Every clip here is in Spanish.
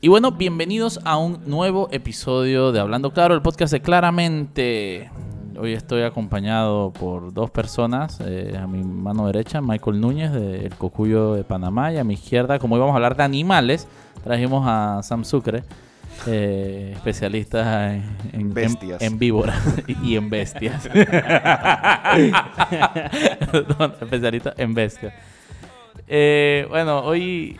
Y bueno, bienvenidos a un nuevo episodio de Hablando Claro, el podcast de Claramente. Hoy estoy acompañado por dos personas. eh, a mi mano derecha, Michael Núñez, del Cocuyo de Panamá. Y a mi izquierda, como íbamos a hablar de animales, trajimos a Sam Sucre, eh, especialista en, en, Bestias. en, en víboras y en bestias. Especialista en bestias. Eh, bueno, hoy,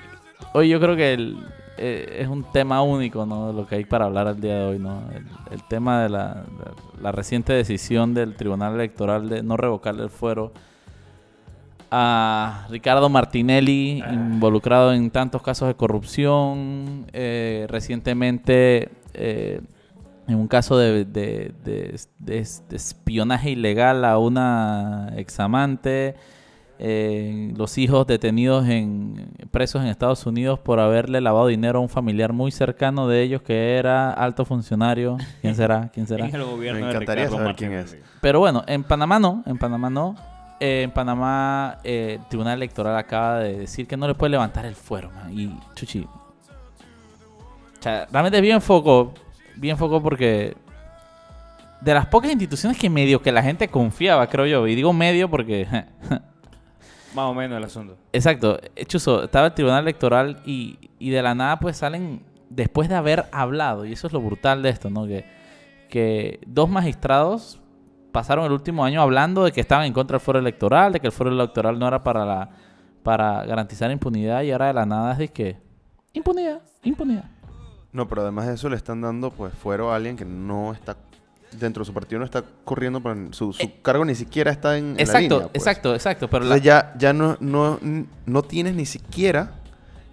hoy yo creo que el- eh, es un tema único, ¿no? Lo que hay para hablar al día de hoy, ¿no? El, el tema de la, de la reciente decisión del Tribunal Electoral de no revocarle el fuero a Ricardo Martinelli, involucrado en tantos casos de corrupción, eh, recientemente eh, en un caso de, de- de- de- de espionaje ilegal a una examante, eh, los hijos detenidos en presos en Estados Unidos por haberle lavado dinero a un familiar muy cercano de ellos que era alto funcionario. ¿Quién será? ¿Quién será? En el gobierno Me encantaría saber quién Martinelli. Pero bueno, en Panamá no, en Panamá no. Eh, en Panamá eh, el Tribunal Electoral acaba de decir que no le puede levantar el fuero, man. Y chuchi. O sea, realmente bien foco, bien foco porque de las pocas instituciones que medio que la gente confiaba, creo yo, y digo medio porque Más o menos el asunto. Exacto. Eh, Chuzo, estaba el Tribunal Electoral y, y de la nada pues salen, después de haber hablado, y eso es lo brutal de esto, ¿no? Que, que dos magistrados pasaron el último año hablando de que estaban en contra del fuero electoral, de que el fuero electoral no era para la para garantizar impunidad y ahora de la nada es de que impunidad, impunidad. No, pero además de eso le están dando pues fuero a alguien que no está dentro de su partido no está corriendo por su, su cargo ni siquiera está en, en la exacto, línea, pues. exacto, exacto, pero la- ya, ya no, no, no tienes ni siquiera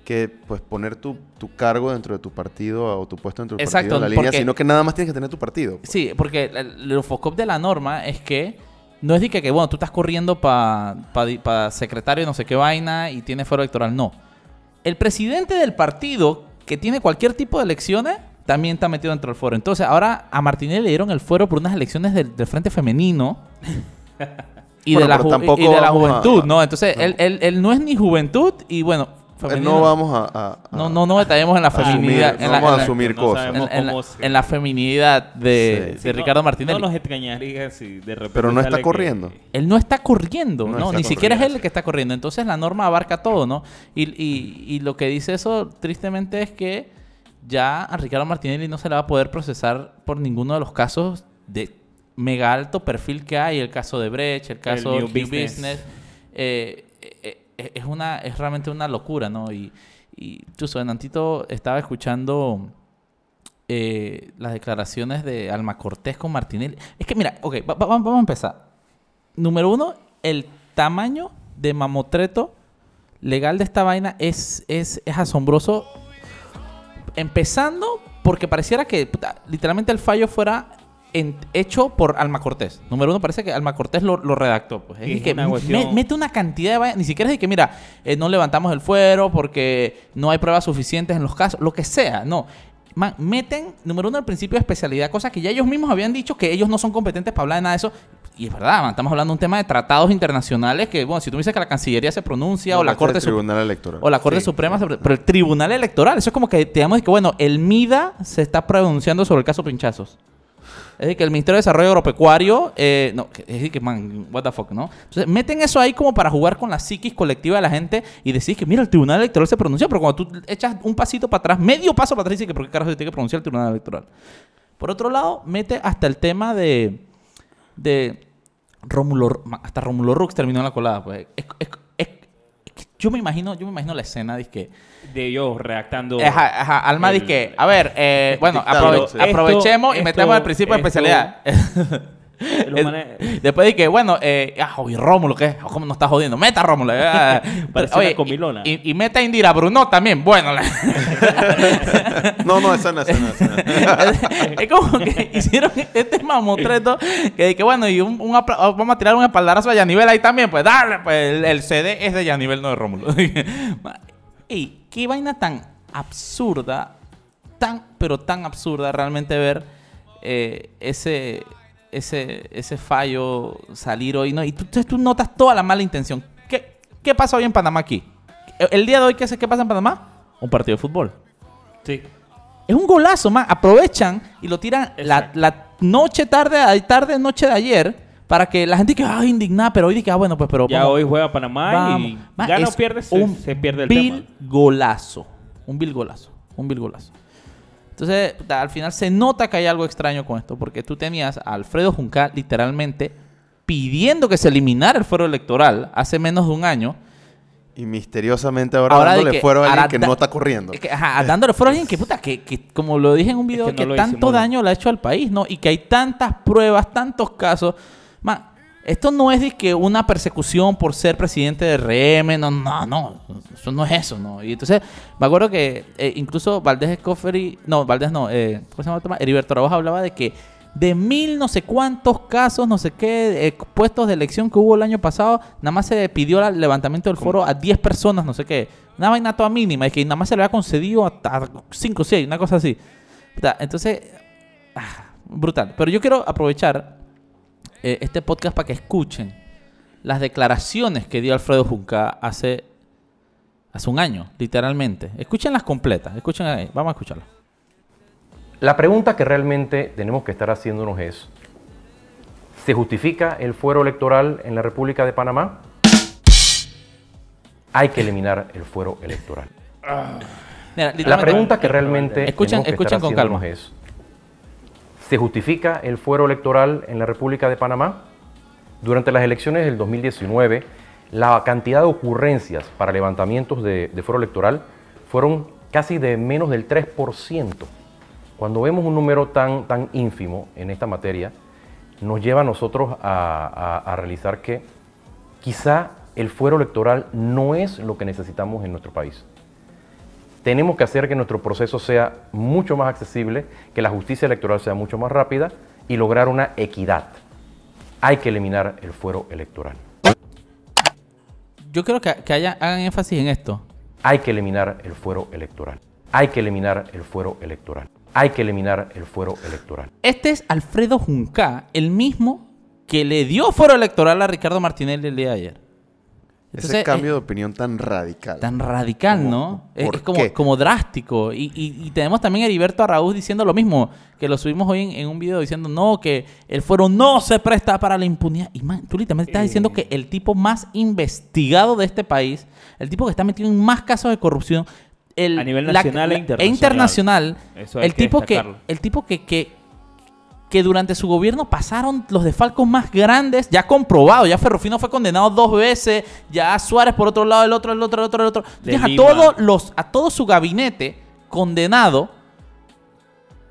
que pues poner tu, tu cargo dentro de tu partido o tu puesto dentro de tu Exacto, partido en la línea, porque- sino que nada más tienes que tener tu partido. pues. Sí, porque el focop de la norma es que no es de que, que, bueno, tú estás corriendo para pa, secretario de no sé qué vaina y tienes fuero electoral. No. El presidente del partido que tiene cualquier tipo de elecciones también está metido dentro del foro. Entonces, ahora a Martínez le dieron el fuero por unas elecciones del, del Frente Femenino. Y, Bueno, de la y de la a- juventud, ¿no? Entonces, no. Él, él- él no es ni juventud y bueno, femenino. no vamos a, a- a no, no, no detallemos en la asumir, feminidad. no en la- vamos en a asumir no cosas. en, en la, en feminidad de, Sí. de no- Ricardo Martinelli. No nos extrañaría si de repente. Pero no está que- corriendo. Él no está corriendo, No no, está ni siquiera es él el que está corriendo. Entonces la norma abarca todo, ¿no? Y, y- y lo que dice eso, tristemente, es que ya a Ricardo Martinelli no se le va a poder procesar por ninguno de los casos de mega alto perfil que hay. El caso de Brecht, el caso de New New Business. Business. Eh, es, una, es realmente una locura, ¿no? Y, y incluso en Antito estaba escuchando eh, las declaraciones de Alma Cortés con Martinelli. Es que mira, ok, va- va- vamos a empezar. Número uno, el tamaño de mamotreto legal de esta vaina es, es, es asombroso. Empezando porque pareciera que literalmente el fallo fuera en- hecho por Alma Cortés. Número uno, parece que Alma Cortés lo, lo redactó. Pues. Es es que una me- cuestión- mete una cantidad de. Ni siquiera es de que, mira, eh, no levantamos el fuero porque no hay pruebas suficientes en los casos. Lo que sea, no. Man, meten, número uno, el principio de especialidad, cosa que ya ellos mismos habían dicho que ellos no son competentes para hablar de nada de eso. Y es verdad, man, estamos hablando de un tema de tratados internacionales que, bueno, si tú me dices que la Cancillería se pronuncia No, o la Corte Tribunal Electoral. o la Corte Sí. Suprema, se- pero el Tribunal Electoral, eso es como que te damos que, bueno, el MIDA se está pronunciando sobre el caso Pinchazos. Es decir, que el Ministerio de Desarrollo Agropecuario, eh, no, es decir, que, man, what the fuck, ¿no? Entonces, meten eso ahí como para jugar con la psiquis colectiva de la gente y decir que, mira, el Tribunal Electoral se pronunció, pero cuando tú echas un pasito para atrás, medio paso para atrás, dices que, ¿por qué carajo se tiene que pronunciar el Tribunal Electoral? Por otro lado, mete hasta el tema de, de Rómulo, hasta Rómulo Rux terminó en la colada, pues. Es- es- yo me imagino, yo me imagino la escena, de que De ellos redactando. Ajá, ajá, Alma el- dice que, a ver, eh, bueno, aprove- aprovechemos y Esto- metemos el principio de esto- especialidad. Manes- Después de que, bueno, eh, ah, oye, Rómulo, ¿qué? ¿Cómo nos está jodiendo? Meta a Rómulo. eh. Parece Oye, una comilona. Y, y meta a Indira Bruno también. Bueno, la- No, no, esa no, esa no, esa no. es como que hicieron este mamotreto que, que bueno, y un, un apla- vamos a tirar un espaldarazo a Yanivel ahí también, pues dale, pues el, el CD es de Yanivel, no de Rómulo. y qué vaina tan absurda, tan, pero tan absurda realmente ver eh, ese, ese, ese fallo salir hoy, ¿no? Y tú, tú notas toda la mala intención. ¿Qué, qué pasa hoy en Panamá aquí? El, día de hoy, ¿qué, ¿qué pasa en Panamá? Un partido de fútbol. Sí. Es un golazo, man. Aprovechan y lo tiran la, la noche, tarde, tarde, noche de ayer para que la gente que ah, indignada, pero hoy dice, ah, bueno, pues, pero. Ya vamos, hoy juega Panamá vamos. y Man, gana o pierde, se, un se pierde el vil tema. golazo. Un vil golazo. Un vil golazo. Entonces, al final se nota que hay algo extraño con esto, porque tú tenías a Alfredo Juncal literalmente pidiendo que se eliminara el fuero electoral hace menos de un año. Y misteriosamente ahora, Ahora dándole que fuero a alguien que da- no está corriendo. Que, ajá, dándole fuero a alguien que, puta, que, que, como lo dije en un video, que que, no tanto daño le ha hecho al país, ¿no? Y que hay tantas pruebas, tantos casos. Man, esto no es de que una persecución por ser presidente de RM, no, no, no. Eso no es eso, ¿no? Y entonces, me acuerdo que eh, incluso Valdés Escoferi, no, Valdés no, eh, ¿cómo se llama? el más? Heriberto Araújo hablaba de que de mil no sé cuántos casos, no sé qué, eh, puestos de elección que hubo el año pasado, nada más se pidió el levantamiento del foro a 10 personas, no sé qué. Una vaina toda mínima, es que nada más se le había concedido hasta 5 o 6, una cosa así. Entonces, ah, brutal. Pero yo quiero aprovechar eh, este podcast para que escuchen las declaraciones que dio Alfredo Junca hace, hace un año, literalmente. Escúchenlas completas, escuchen ahí, vamos a escucharlas. La pregunta que realmente tenemos que estar haciéndonos es, ¿se justifica el fuero electoral en la República de Panamá? Hay que eliminar el fuero electoral. Mira, La pregunta que realmente Escuchen- tenemos que escuchen estar con calma. es, ¿se justifica el fuero electoral en la República de Panamá? Durante las elecciones del 2019, la cantidad de ocurrencias para levantamientos de, fuero electoral fueron casi de menos del 3%. Cuando vemos un número tan, tan ínfimo en esta materia, nos lleva a nosotros a, a- a realizar que quizá el fuero electoral no es lo que necesitamos en nuestro país. Tenemos que hacer que nuestro proceso sea mucho más accesible, que la justicia electoral sea mucho más rápida y lograr una equidad. Hay que eliminar el fuero electoral. Yo quiero que, que haya- hagan énfasis en esto. Hay que eliminar el fuero electoral. Hay que eliminar el fuero electoral. Hay que eliminar el fuero electoral. Este es Alfredo Junca, el mismo que le dio foro electoral a Ricardo Martinelli el día de ayer. Ese eh, cambio de opinión tan radical. Tan radical. ¿no? Es, ¿Por es como, drástico. Y, y- y tenemos también a Heriberto Araúz diciendo lo mismo, que lo subimos hoy en, en un video diciendo, no, que el fuero no se presta para la impunidad. Y man, tú literalmente estás diciendo que el tipo más investigado de este país, el tipo que está metido en más casos de corrupción, el, A nivel nacional e internacional. internacional, Eso hay el tipo que, el tipo que, que, que durante su gobierno pasaron los desfalcos más grandes, ya comprobado, ya Ferrufino fue condenado dos veces, ya Suárez por otro lado, el otro, el otro, el otro, el otro. Tienes a todos los, a todo su gabinete condenado.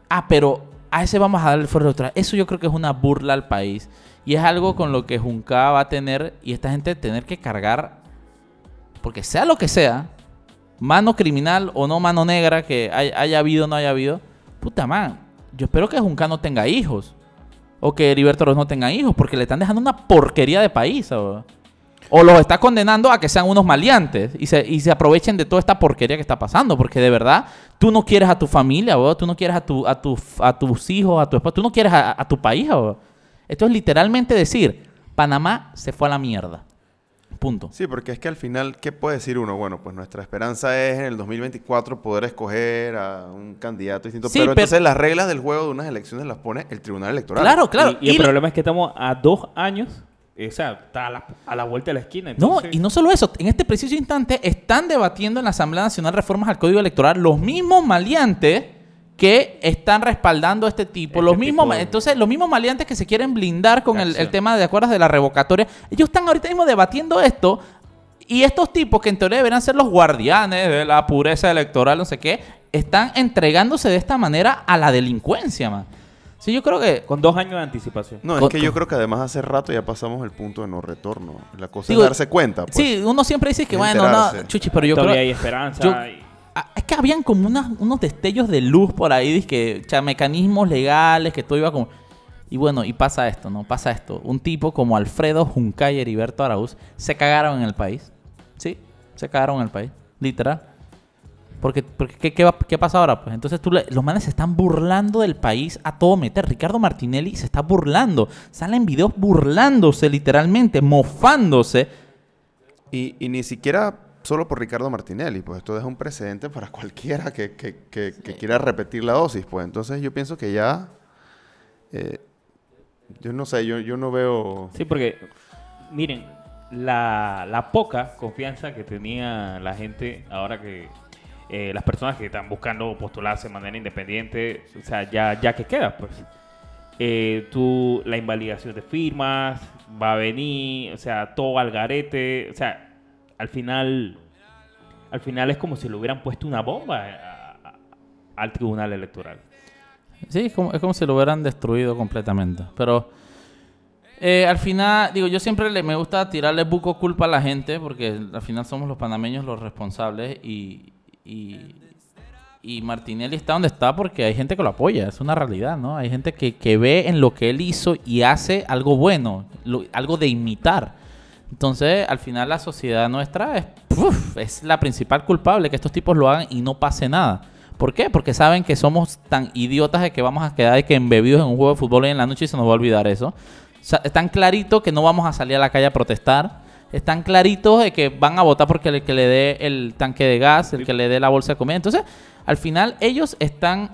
Ah, pero a ese vamos a darle el fuero electoral. Eso yo creo que es una burla al país. Y es algo con lo que Junca va a tener, y esta gente tener que cargar, porque sea lo que sea, mano criminal o no mano negra, que hay- haya habido o no haya habido, puta man, yo espero que Junca no tenga hijos. O que Heriberto Ross no tenga hijos, porque le están dejando una porquería de país. O, o los está condenando a que sean unos maleantes y se, y se aprovechen de toda esta porquería que está pasando. Porque de verdad, tú no quieres a tu familia, tú no quieres a, tu, a, tu, a tus hijos, a tu esposa, tú no quieres a, tu país. Esto es literalmente decir, Panamá se fue a la mierda. Punto. Sí, porque es que al final, ¿qué puede decir uno? Bueno, pues nuestra esperanza es en el 2024 poder escoger a un candidato distinto. Sí, pero, pero- entonces las reglas del juego de unas elecciones las pone el Tribunal Electoral. Claro, claro. Y, y el Y problema es que estamos a dos años. O sea, está a la, a la vuelta de la esquina. No, y no solo eso, en este preciso instante están debatiendo en la Asamblea Nacional reformas al Código Electoral los mismos maleantes que están respaldando a este tipo, Este los mismos, tipo ma- de- entonces los mismos maleantes que se quieren blindar con el, tema de acuerdas de la revocatoria, ellos están ahorita mismo debatiendo esto y estos tipos que en teoría deberían ser los guardianes de la pureza electoral, no sé qué, están entregándose de esta manera a la delincuencia, man. Sí, yo creo que Con dos años de anticipación. No, es Con- que yo creo que además hace rato ya pasamos el punto de no retorno. La cosa Digo, es darse cuenta. Pues. sí, uno siempre dice que bueno, no, chuchi, pero yo Todavía creo hay esperanza. yo- y- Es que habían como unos destellos de luz por ahí, que, mecanismos legales, que todo iba como... Y bueno, y pasa esto, ¿no? Pasa esto. Un tipo como Alfredo Juncay y Heriberto Araúz se cagaron en el país. Sí, se cagaron en el país. Literal. Porque, porque ¿qué, qué, qué pasa ahora? Pues entonces tú los manes se están burlando del país a todo meter. Ricardo Martinelli se está burlando. Salen videos burlándose literalmente, mofándose. Y ni siquiera solo por Ricardo Martinelli, pues esto deja un precedente para cualquiera que, que- que- que quiera repetir la dosis, pues entonces yo pienso que ya, eh, yo no sé, yo, yo no veo... Sí, porque, miren, la, la poca confianza que tenía la gente ahora que eh, las personas que están buscando postularse de manera independiente, o sea, ya, ya que queda, pues. Eh, tú, la invalidación de firmas va a venir, o sea, todo al garete, o sea, al final, al final es como si le hubieran puesto una bomba a- al tribunal electoral. Sí, es como, es como si lo hubieran destruido completamente. Pero eh, al final, digo, yo siempre le, me gusta tirarle buco culpa a la gente porque al final somos los panameños los responsables y, y, Martinelli está donde está porque hay gente que lo apoya, es una realidad, ¿no? Hay gente que, que ve en lo que él hizo y hace algo bueno, algo de imitar. Entonces, al final la sociedad nuestra es, ¡puf! es la principal culpable que estos tipos lo hagan y no pase nada. ¿Por qué? Porque saben que somos tan idiotas de que vamos a quedar de que embebidos en un juego de fútbol hoy en la noche y se nos va a olvidar eso. O sea, están claritos que no vamos a salir a la calle a protestar. Están claritos de que van a votar porque el que le dé el tanque de gas, el que le dé la bolsa de comida. Entonces, al final ellos están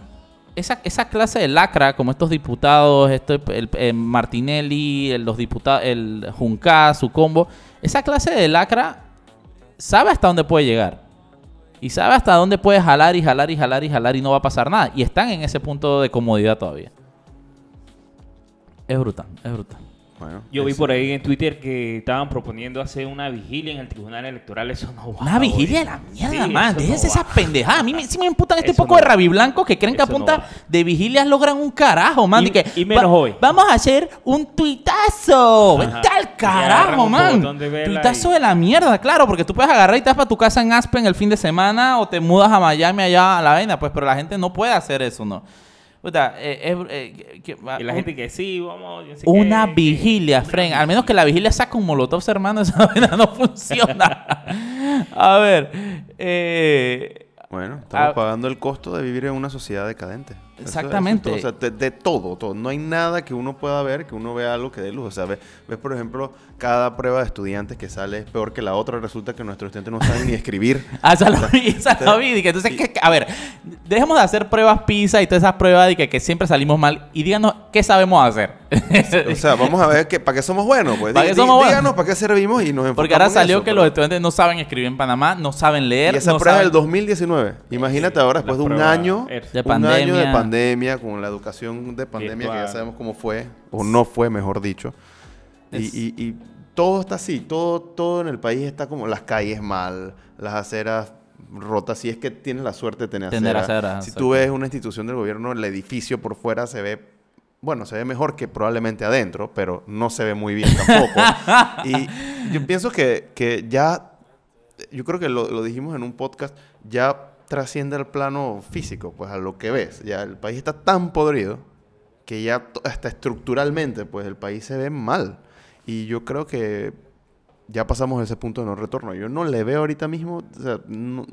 esa, esa clase de lacra, como estos diputados, este, el, el Martinelli, el- los diputados, el Junca, su combo, esa clase de lacra sabe hasta dónde puede llegar. Y sabe hasta dónde puede jalar y jalar y jalar y jalar y no va a pasar nada. Y están en ese punto de comodidad todavía. Es brutal, es brutal. Bueno, Yo vi por ahí en Twitter que estaban proponiendo hacer una vigilia en el Tribunal Electoral. Eso no va. Una vigilia de la mierda, Sí, man. eso Déjense no esa pendejada. A mí me, sí me emputan este Eso poco no de rabiblancos que creen que a no punta de vigilias logran un carajo, man. Y- que, y menos hoy. Vamos a hacer un tuitazo. Vete al carajo, man. de Tuitazo y- de la mierda, claro. Porque tú puedes agarrar y te vas para tu casa en Aspen el fin de semana o te mudas a Miami allá a la vaina. Pues, pero la gente no puede hacer eso, ¿no? Puta, eh, es- eh, que- Y la un- gente que sí, vamos. yo sé una vigilia, que- Fren. Al menos que la vigilia sea con molotovs, hermano, esa vaina no funciona. A ver, eh, Bueno, estamos pagando el costo de vivir en una sociedad decadente. Eso- eso es Exactamente. todo. o sea, de, de todo, todo. No hay nada que uno pueda ver, que uno vea algo que dé luz. O sea, ves, ves, por ejemplo, cada prueba de estudiantes que sale es peor que la otra. Resulta que nuestros estudiantes no saben ni escribir. ah, esa lo vi, esa lo vi. Entonces, ¿qué- a ver, dejemos de hacer pruebas PISA y todas esas pruebas de que, que siempre salimos mal y díganos qué sabemos hacer. O sea, vamos a ver que, para qué somos buenos. Pues. ¿Para qué somos buenos? Díganos para qué servimos y nos enfocamos Porque ahora en salió eso, que pero- los estudiantes no saben escribir en Panamá, no saben leer. Y esa no prueba saben- del 2019. Imagínate ahora, después un año. De un año de pandemia. Pandemia, con la educación de pandemia que ya sabemos cómo fue, o no fue, mejor dicho. Y, Es- y- y todo está así, todo, todo en el país está como las calles mal, las aceras rotas, si es que tienes la suerte de tener, Tener acera. aceras, Si tú ves una institución del gobierno, el edificio por fuera se ve, bueno, se ve mejor que probablemente adentro, pero no se ve muy bien tampoco. y yo pienso que, que ya yo creo que lo, lo dijimos en un podcast, ya trasciende al plano físico, pues a lo que ves. Ya el país está tan podrido que ya hasta estructuralmente, pues el país se ve mal. Y yo creo que ya pasamos ese punto de no retorno. Yo no le veo ahorita mismo, o sea, no,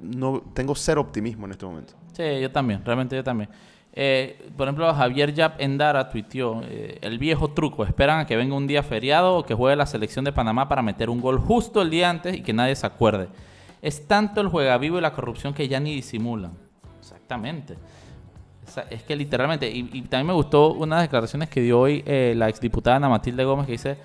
no- tengo cero optimismo en este momento. Sí, yo también, realmente yo también. Eh, por ejemplo, Javier Yap Endara tuiteó eh, el viejo truco. Esperan a que venga un día feriado o que juegue la selección de Panamá para meter un gol justo el día antes y que nadie se acuerde. Es tanto el juega vivo y la corrupción que ya ni disimulan. Exactamente. Es que literalmente, y, y también me gustó unas declaraciones que dio hoy eh, la exdiputada Ana Matilde Gómez que dice,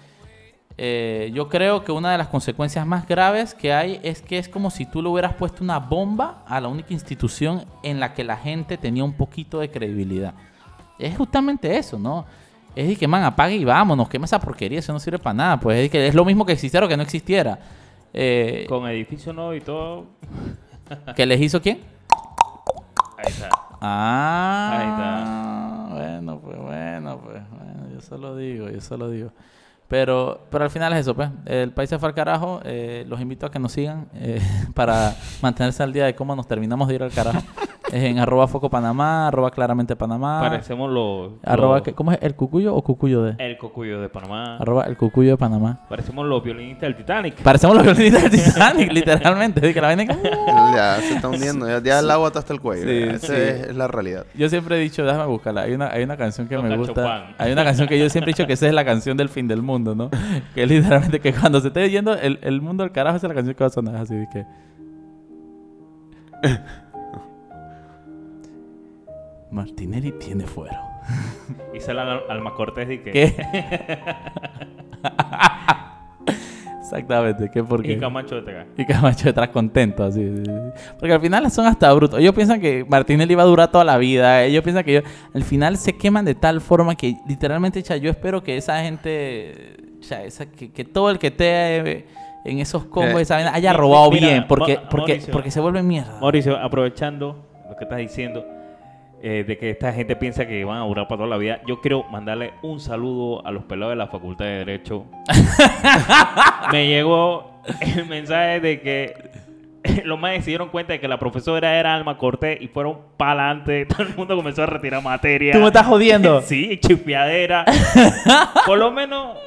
eh, yo creo que una de las consecuencias más graves que hay es que es como si tú le hubieras puesto una bomba a la única institución en la que la gente tenía un poquito de credibilidad. Es justamente eso, ¿no? Es de que, man, apague y vámonos, quema esa porquería, eso no sirve para nada. Pues es de que es lo mismo que existiera o que no existiera. Eh, Con edificio nuevo y todo. ¿Que les hizo quién? Ahí está. Ah, bueno, pues bueno, pues bueno, yo solo digo, yo solo digo. Pero, pero al final es eso, pues. El país se fue al carajo. eh, los invito a que nos sigan eh, para mantenerse al día de cómo nos terminamos de ir al carajo. Es en arroba foco Panamá, arroba claramente Panamá. Parecemos los... Arroba, los- ¿qué- ¿Cómo es? ¿El cucuyo o cucuyo de? El cocuyo de Panamá. Arroba el cucuyo de Panamá. Parecemos los violinistas del Titanic. Parecemos los violinistas del Titanic, literalmente. Que la como- Ya se está hundiendo. Ya, ya el agua está hasta el cuello. Sí. Esa sí. es, la realidad. Yo siempre he dicho, déjame buscarla. Hay una, hay una canción que me gusta. Hay una canción que yo siempre he dicho que esa es la canción del fin del mundo, ¿no? Que es literalmente que cuando se esté yendo el, el mundo al carajo, esa es la canción que va a sonar así de que. Martinelli tiene fuero. Y sale al, Alma Cortés y que... ¿Qué? Exactamente, ¿qué por qué? Y Camacho de Tega. Y Camacho detrás contento, así. sí, sí. Porque al final son hasta brutos. Ellos piensan que Martinelli va a durar toda la vida. Ellos piensan que ellos, al final se queman de tal forma que literalmente, cha, yo espero que esa gente, cha, esa, que, que todo el que esté en esos combos Eh, esa vaina haya robado mira, bien. Porque, porque, Mauricio. porque se vuelven mierda. Mauricio, aprovechando lo que estás diciendo, eh, de que esta gente piensa que van a durar para toda la vida, yo quiero mandarle un saludo a los pelados de la Facultad de Derecho. Me llegó el mensaje de que los más se dieron cuenta de que la profesora era Alma Cortés y fueron para adelante. Todo el mundo comenzó a retirar materia. Tú me estás jodiendo. Sí, chipeadera. Por lo menos,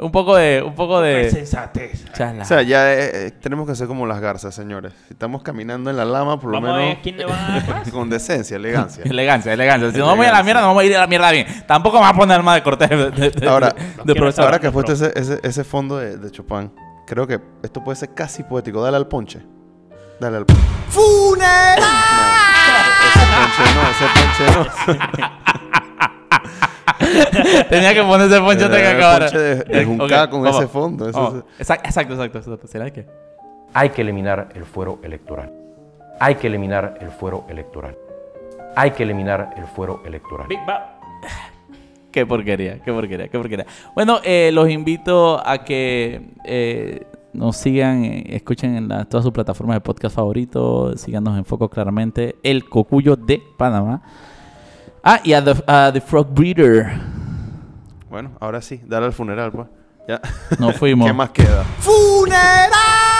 Un poco de, un poco de sensatez. charla. O sea, ya eh, eh, tenemos que ser como las garzas, señores. Si estamos caminando en la lama, por lo Vamos a ver menos quién le va a dar con decencia, elegancia. Elegancia, elegancia. Si no vamos a ir a la mierda, no vamos a ir a la mierda bien. Tampoco me va a poner más de cortés de, de, de- Ahora, de quiero profesor. Ahora que has no, puesto ese, ese, ese fondo de, de Chopin, creo que esto puede ser casi poético. Dale al ponche. Dale al ponche. ¡Funeral! No, ese ponche no, ese ponche Tenía que poner ese poncho Eh, antes que el acabara. ponche de- de Eh, con vamos. ese fondo, eso. Exacto, exacto, exacto, exacto. ¿Será qué? Hay que eliminar el fuero electoral. Hay que eliminar el fuero electoral. Hay que eliminar el fuero electoral. Big. Qué porquería, qué porquería, qué porquería. Bueno, eh, los invito a que eh, nos sigan, eh, escuchen en la- todas sus plataformas de podcast favoritos, síganos en Foco claramente, El Cocuyo de Panamá. Ah, y a The, a The Frog Breeder. Bueno, ahora sí, dale al funeral, pues. Ya. Nos fuimos. ¿Qué más queda? ¡Funeral!